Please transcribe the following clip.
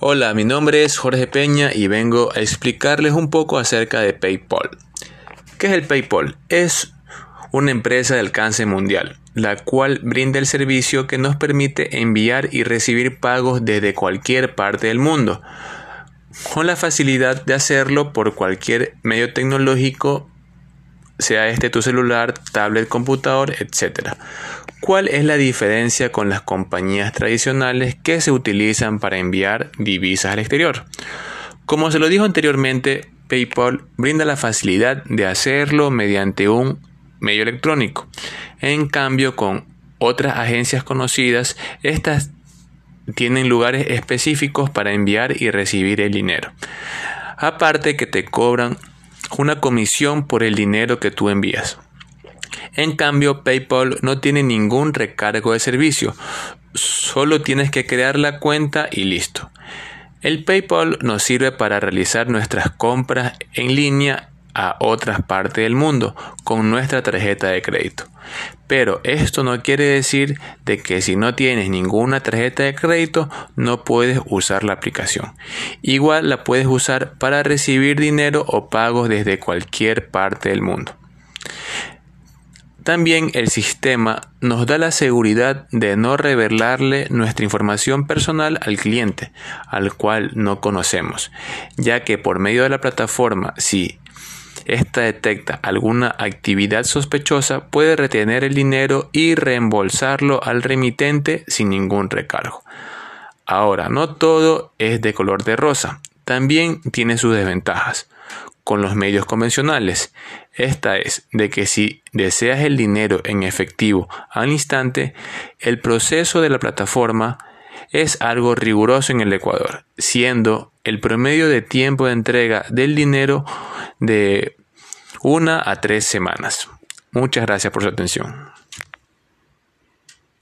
Hola, mi nombre es Jorge Peña y vengo a explicarles un poco acerca de PayPal. ¿Qué es el PayPal? Es una empresa de alcance mundial, la cual brinda el servicio que nos permite enviar y recibir pagos desde cualquier parte del mundo, con la facilidad de hacerlo por cualquier medio tecnológico, sea este tu celular, tablet, computador, etc. ¿Cuál es la diferencia con las compañías tradicionales que se utilizan para enviar divisas al exterior? Como se lo dijo anteriormente, PayPal brinda la facilidad de hacerlo mediante un medio electrónico. En cambio, con otras agencias conocidas, estas tienen lugares específicos para enviar y recibir el dinero. Aparte que te cobran una comisión por el dinero que tú envías. En cambio, PayPal no tiene ningún recargo de servicio, solo tienes que crear la cuenta y listo. El PayPal nos sirve para realizar nuestras compras en línea a otras partes del mundo con nuestra tarjeta de crédito. Pero esto no quiere decir de que si no tienes ninguna tarjeta de crédito no puedes usar la aplicación. Igual la puedes usar para recibir dinero o pagos desde cualquier parte del mundo. También el sistema nos da la seguridad de no revelarle nuestra información personal al cliente, al cual no conocemos, ya que por medio de la plataforma, si esta detecta alguna actividad sospechosa, puede retener el dinero y reembolsarlo al remitente sin ningún recargo. Ahora, no todo es de color de rosa, también tiene sus desventajas con los medios convencionales. Esta es de que si deseas el dinero en efectivo al instante, el proceso de la plataforma es algo riguroso en el Ecuador, siendo el promedio de tiempo de entrega del dinero de una a tres semanas. Muchas gracias por su atención.